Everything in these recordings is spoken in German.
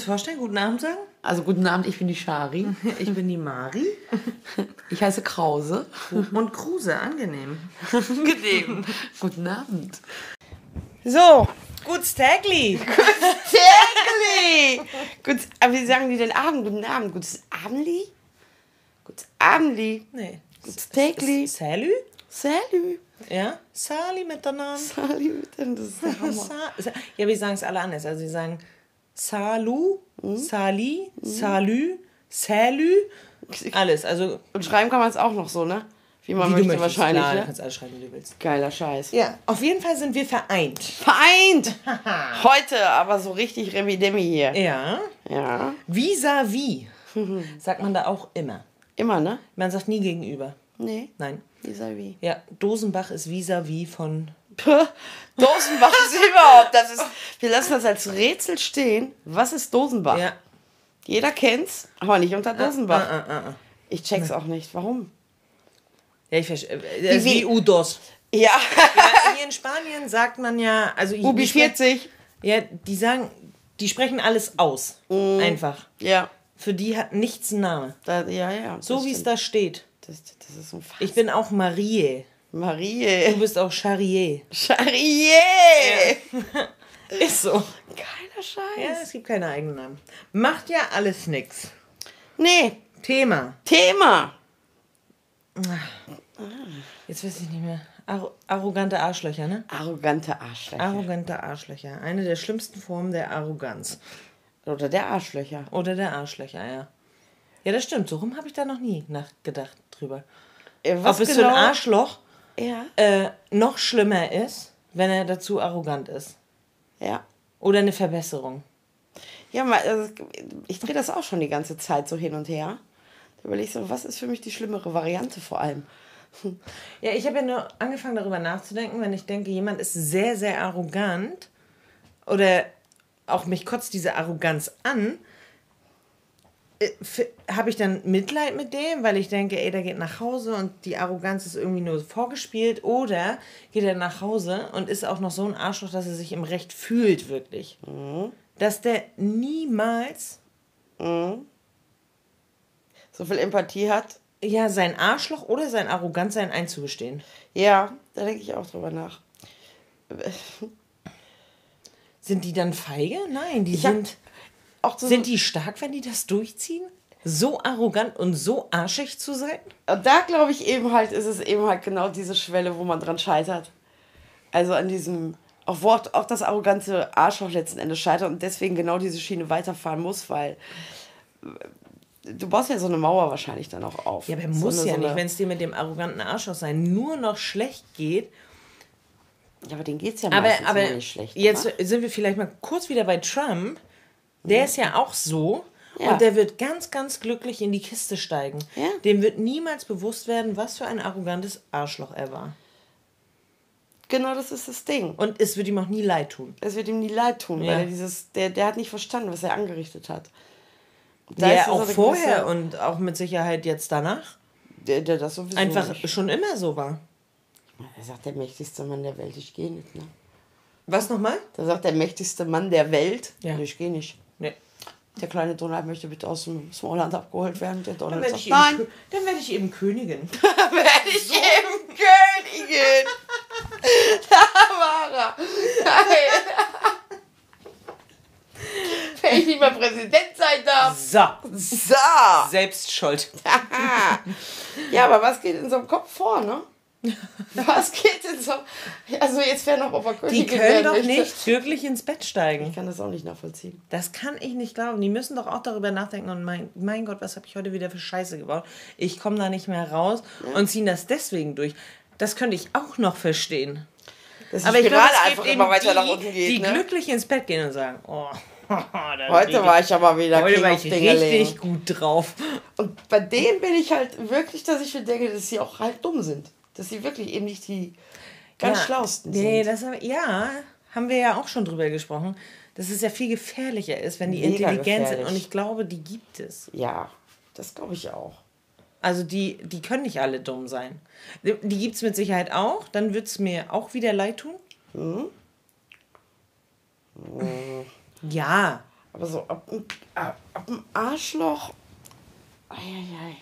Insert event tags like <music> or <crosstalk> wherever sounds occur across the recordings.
kurz vorstellen? Guten Abend sagen? Also guten Abend, ich bin die Shari. <laughs> Ich bin die Mari. <laughs> Ich heiße Krause. Und Kruse, angenehm. Angenehm. <laughs> guten Abend. So, gut's Tägli. Tägli! Gut, aber wie sagen die denn Abend? Guten Abend. Gutes Abendli? Gutes Abendli. Nee. Gutes Tägli. Salü? Salü. Ja? Sali miteinander. Das ist der Hammer. Ja, wir sagen es alle anders. Also, sie sagen Salu, Sali, Salü, Salü. Alles. Also, Und schreiben kann man es auch noch so, ne? Wie man wie du möchte möchtest. wahrscheinlich, Klar, du ne? kannst alles schreiben, wie du willst. Geiler Scheiß. Ja, auf jeden Fall sind wir vereint. Vereint! <laughs> Heute aber so richtig Remi-Demi hier. Ja. Ja. Vis-à-vis. <laughs> Sagt man da auch immer. Immer, ne? Man sagt nie gegenüber. Nee. Nein. Vis-à-vis. Ja, Dosenbach ist vis-à-vis von. Puh, Dosenbach ist <laughs> überhaupt. Das ist, wir lassen das als Rätsel stehen. Was ist Dosenbach? Ja. Jeder kennt's, aber nicht unter Dosenbach. Ah, ah, ah. Ich check's auch nicht. Warum? Ja, ich verstehe. Ist Wie- wie Udos. Ja, Ja, hier in Spanien sagt man ja. Also Ubi die spre- 40. Ja, die sagen, die sprechen alles aus. Mm. Einfach. Ja. Für die hat nichts einen Namen. Da, ja, ja. So wie es da steht. Das, das ist ein Fass. Ich bin auch Marie. Du Marie. bist auch Charrier. Charrier. <laughs> Ist so. Geiler Scheiß. Ja, es gibt keine eigenen Namen. Macht ja alles nix. Nee, Thema. Thema. Jetzt weiß ich nicht mehr. Arro arrogante Arschlöcher, ne? Arrogante Arschlöcher. Arrogante Arschlöcher. Eine der schlimmsten Formen der Arroganz. Oder der Arschlöcher. Oder der Arschlöcher, ja. Ja, das stimmt. So rum habe ich da noch nie nachgedacht drüber. Was Ob es genau? für ein Arschloch Ja. äh, noch schlimmer ist, wenn er dazu arrogant ist. Ja. Oder eine Verbesserung. Ja, also, ich drehe das auch schon die ganze Zeit so hin und her. Da überlege ich so, was ist für mich die schlimmere Variante vor allem? <laughs> Ja, ich habe ja nur angefangen darüber nachzudenken, wenn ich denke, jemand ist sehr, sehr arrogant oder auch mich kotzt diese Arroganz an, habe ich dann Mitleid mit dem, weil ich denke, ey, der geht nach Hause und die Arroganz ist irgendwie nur vorgespielt oder geht er nach Hause und ist auch noch so ein Arschloch, dass er sich im Recht fühlt, wirklich. Dass der niemals So viel Empathie hat. ja sein Arschloch oder sein Arrogantsein einzugestehen. Ja, da denke ich auch drüber nach. Sind die dann feige? Nein, die Ich sind. Auch so Sind die stark, wenn die das durchziehen? So arrogant und so arschig zu sein? Und da glaube ich eben halt, ist es eben halt genau diese Schwelle, wo man dran scheitert. Also an diesem, auch Wort, auch das arrogante Arschloch letzten Endes scheitert und deswegen genau diese Schiene weiterfahren muss, weil äh, du baust ja so eine Mauer wahrscheinlich dann auch auf. Ja, aber so muss eine, ja so nicht, wenn es dir mit dem arroganten Arschloch sein nur noch schlecht geht. Ja, aber denen geht es ja Aber, meistens aber nicht schlecht. jetzt oder? sind wir vielleicht mal kurz wieder bei Trump. Der ist ja auch so. Ja. Und der wird ganz, ganz glücklich in die Kiste steigen. Ja. Dem wird niemals bewusst werden, was für ein arrogantes Arschloch er war. Genau das ist das Ding. Und es wird ihm auch nie leid tun. Es wird ihm nie leid tun, Ja. weil er dieses, der, der hat nicht verstanden, was er angerichtet hat. Da Der auch eine vorher gewisse- und auch mit Sicherheit jetzt danach der, der das sowieso einfach nicht. schon immer so war. Er sagt, der mächtigste Mann der Welt, ich gehe nicht. Ne? Was nochmal? Da sagt der mächtigste Mann der Welt, Ja. ich gehe nicht. Nee. Der kleine Donald möchte bitte aus dem Smallland abgeholt werden. Der Dann Donald werde sagt, ich, eben nein, dann werd ich eben Königin. <laughs> werde ich eben Königin. da war er. Geil. Wenn ich nicht mehr Präsident sein darf. So, So. selbst schuld. <laughs> Ja, aber was geht in so einem Kopf vor, ne? <laughs> Was geht in so... Also jetzt wäre noch Oberkönigin Die <laughs> können werden doch möchte. nicht wirklich ins Bett Ich steigen. kann das auch nicht nachvollziehen. Das kann ich nicht glauben. Die müssen doch auch darüber nachdenken und mein, mein Gott, was habe ich heute wieder für Scheiße gebaut? Ich komme da nicht mehr raus und ziehen das deswegen durch. Das könnte ich auch noch verstehen. Dass Aber ich glaube, Spirale es einfach gibt immer eben weiter die, nach unten geht. die ne? glücklich ins Bett gehen und sagen, oh, <laughs> Heute war ich aber wieder heute King war ich richtig gut drauf. Und bei denen bin ich halt wirklich, dass ich mir denke, dass sie auch halt dumm sind. Dass sie wirklich eben nicht die ganz Ja, schlausten Nee, sind. das haben, ja, haben wir ja auch schon drüber gesprochen, dass es ja viel gefährlicher ist, wenn die Mega intelligent sind. Und ich glaube, die gibt es. Ja, das glaube ich auch. Also die, die können nicht alle dumm sein. Die, die gibt es mit Sicherheit auch. Dann wird es mir auch wieder leid tun. Mhm. Ja. Aber so ab, dem- ab, ab dem Arschloch. Eieiei.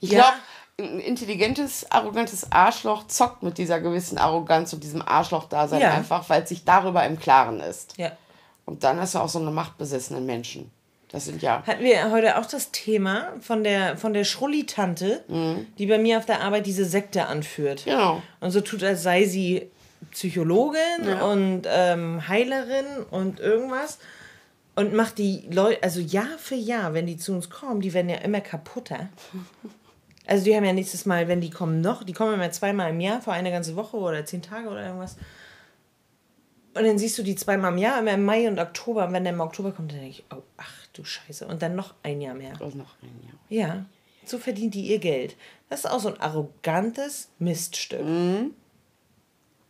Ich Ja. glaube, ein intelligentes, arrogantes Arschloch zockt mit dieser gewissen Arroganz und diesem Arschloch-Dasein Ja. einfach, weil es sich darüber im Klaren ist. Ja. Und dann hast du auch so eine machtbesessenen Menschen. Das sind ja. Hatten wir heute auch das Thema von der, von der Schrulli-Tante, die bei mir auf der Arbeit diese Sekte anführt. Genau. Und so tut, als sei sie Psychologin Ja. und ähm, Heilerin und irgendwas. Und macht die Leute, also Jahr für Jahr, wenn die zu uns kommen, die werden ja immer kaputter. <laughs> Also die haben ja nächstes Mal, wenn die kommen noch, die kommen immer zweimal im Jahr, für eine ganze Woche oder zehn Tage oder irgendwas. Und dann siehst du die zweimal im Jahr, immer im Mai und Oktober. Und wenn der im Oktober kommt, dann denke ich, oh, ach du Scheiße. Und dann noch ein Jahr mehr. Das ist noch ein Jahr. Ja, so verdient die ihr Geld. Das ist auch so ein arrogantes Miststück. Ist Mhm.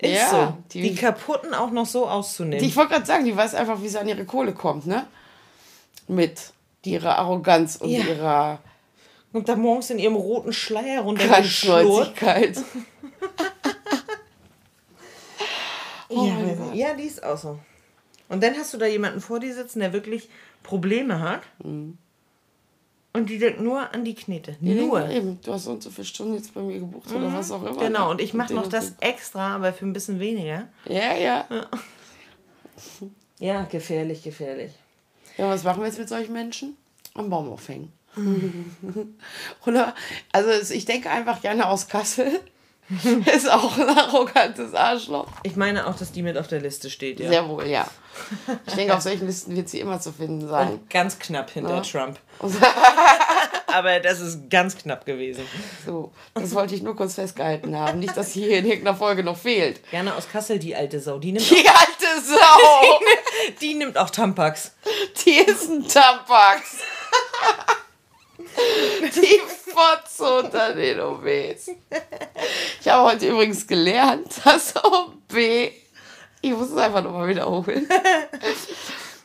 Ja, so. Die, die- kaputten auch noch so auszunehmen. Ich wollte gerade sagen, die weiß einfach, wie sie an ihre Kohle kommt, ne? Mit ihrer Arroganz und Ja. ihrer Und da morgens in ihrem roten Schleier runtergeschlurrt. <laughs> Oh ja, ja, die ist auch so. Und dann hast du da jemanden vor dir sitzen, der wirklich Probleme hat. Mhm. Und die denkt nur an die Knete. Ja, Nur. Eben, du hast so und so viele Stunden jetzt bei mir gebucht oder was auch immer. Genau, und ich mache noch das extra, aber für ein bisschen weniger. den. Ja, ja. <laughs> Ja, gefährlich, gefährlich. Ja, was machen wir jetzt mit solchen Menschen? Am Baum aufhängen. <laughs> Oder, also ich denke einfach gerne aus Kassel. <laughs> ist auch ein arrogantes Arschloch. Ich meine auch, dass die mit auf der Liste steht, ja. Sehr wohl, ja. Ich denke, auf solchen Listen wird sie immer zu finden sein. Und ganz knapp hinter Ja. Trump. <laughs> Aber das ist ganz knapp gewesen. So, das wollte ich nur kurz festgehalten haben. Nicht, dass hier in irgendeiner Folge noch fehlt. Gerne aus Kassel, die alte Sau. Die nimmt, Die alte Sau, die nimmt auch Tampax. die ist ein Tampax. <laughs> Die Fotze unter den OBs. Ich habe heute übrigens gelernt, <laughs> dass OB, ich muss es einfach nochmal wiederholen.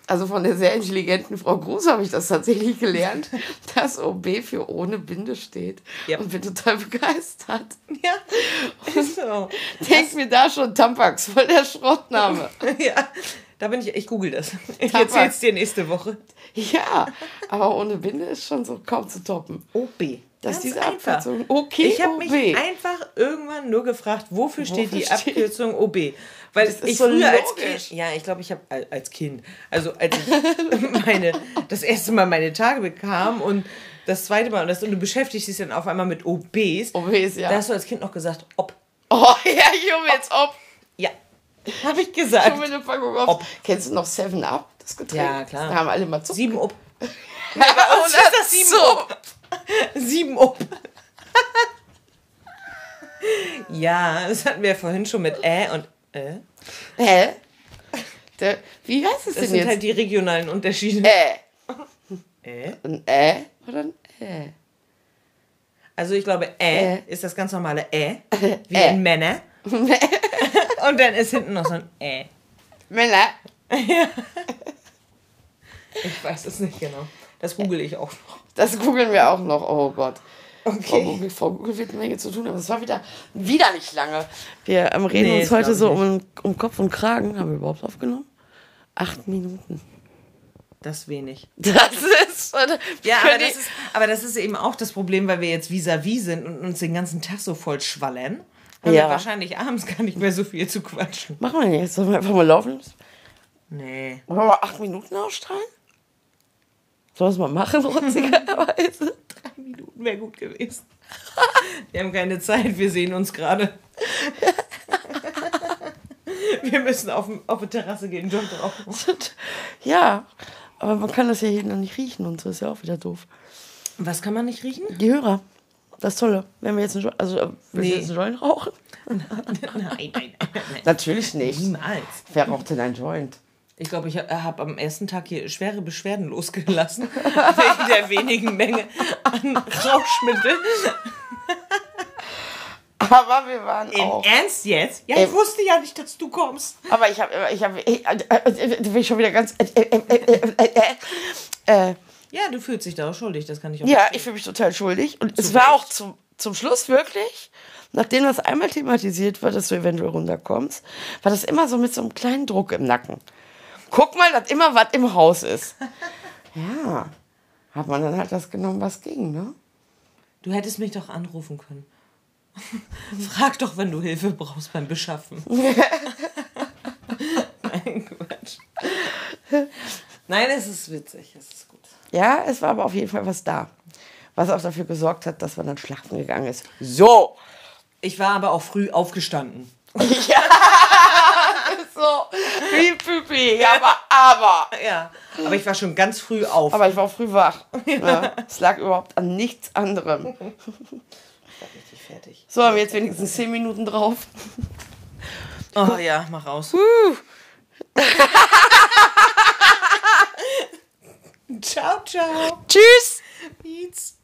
Also von der sehr intelligenten Frau Gruß habe ich das tatsächlich gelernt, <laughs> dass OB für ohne Binde steht. Ja. Und bin total begeistert. Ja, ist so. Denk mir da schon Tampax, voll der Schrottname. Ja, da bin ich, ich google das. <laughs> Ich Tampax. erzähl's dir nächste Woche. Ja, aber ohne Binde ist schon so kaum zu toppen. OB. Das ist diese. Abkürzung. Okay, Ich habe mich einfach irgendwann nur gefragt, wofür steht die Wofür steht- Abkürzung OB? Weil Das ist ich so früher als. Kind, ja, ich glaube, ich habe als Kind, also als ich <laughs> meine, das erste Mal meine Tage bekam und das zweite Mal und, das, und du beschäftigst dich dann auf einmal mit OBs, OBs, ja. da hast du als Kind noch gesagt, ob. Oh, <laughs> ja, Junge, jetzt ob. <laughs> Habe ich Schon gesagt. mit eine Packung auf. Ob. Kennst du noch Seven Up? Das Getränk? Ja, klar. Da haben alle mal zu. Sieben ob. <laughs> Ja, bei uns <laughs> ist das sieben so. Sieben ob. ja, das hatten wir vorhin schon mit Ä und Ä. Hä? Der, wie heißt es Das denn sind jetzt? halt die regionalen Unterschiede. Äh. Ä? Ein Ä oder ein Ä? Also ich glaube, Ä Ä. ist das ganz normale Ä, wie Ä. in Männer. Und dann ist hinten noch so ein Ä. Männer. Ich weiß es nicht genau. Das google ich auch noch. Das googeln wir auch noch. Oh Gott. Frau Okay. Google, Frau Google wird eine Menge zu tun, aber es war wieder, wieder nicht lange. Wir ähm, reden Nee, uns das heute so um, um Kopf und Kragen. Haben wir überhaupt aufgenommen? Acht Minuten. Das ist wenig. <laughs> Das ist. Ja, aber das, ist, aber das ist eben auch das Problem, weil wir jetzt vis-à-vis sind und uns den ganzen Tag so voll schwallern. Haben Ja. wir wahrscheinlich abends gar nicht mehr so viel zu quatschen. Machen wir jetzt. Sollen wir einfach mal laufen? Nee. Wollen wir mal acht Minuten ausstrahlen? Sollen wir es mal machen, rotzigerweise? <laughs> Drei Minuten wäre gut gewesen. <laughs> Wir haben keine Zeit, wir sehen uns gerade. <laughs> Wir müssen auf, auf die Terrasse gehen, Joint rauchen. ja, aber man kann das ja hier noch nicht riechen und so ist ja auch wieder doof. Was kann man nicht riechen? Die Hörer. Das Tolle. Wenn wir jetzt einen Joint, also, äh, willst Nee. jetzt einen Joint rauchen? Nein, nein, nein, nein. Natürlich nicht. Niemals. Wer raucht denn ein Joint? Ich glaube, ich habe hab am ersten Tag hier schwere Beschwerden losgelassen. wegen der wenigen Menge an Rauschmittel. Aber wir waren Im auch. Ernst jetzt? Ja, ich Ähm. wusste ja nicht, dass du kommst. Aber ich habe, ich habe, ich, äh, äh, äh, bin ich schon wieder ganz. Äh, äh, äh, äh, äh, äh, Ja, du fühlst dich da auch schuldig, das kann ich auch ja, verstehen. ich fühle mich total schuldig. Und es Zu war Recht. auch zum, zum Schluss wirklich, nachdem das einmal thematisiert war, dass du eventuell runterkommst, war das immer so mit so einem kleinen Druck im Nacken. Guck mal, dass immer was im Haus ist. <laughs> Ja, hat man dann halt das genommen, was ging, ne? Du hättest mich doch anrufen können. <laughs> Frag doch, wenn du Hilfe brauchst beim Beschaffen. <laughs> Nein, Quatsch. Nein, es ist witzig, es ist gut. Ja, es war aber auf jeden Fall was da. Was auch dafür gesorgt hat, dass man dann schlachten gegangen ist. So. Ich war aber auch früh aufgestanden. <laughs> <laughs> So, wie Pipi. Ja, aber, aber. Ja, aber ich war schon ganz früh auf. Aber ich war früh wach. <laughs> Ja. Es lag überhaupt an nichts anderem. ich war richtig fertig. So, haben wir jetzt wenigstens 10 Minuten drauf. Oh ja, mach aus. Ciao, ciao. Tschüss. Beats.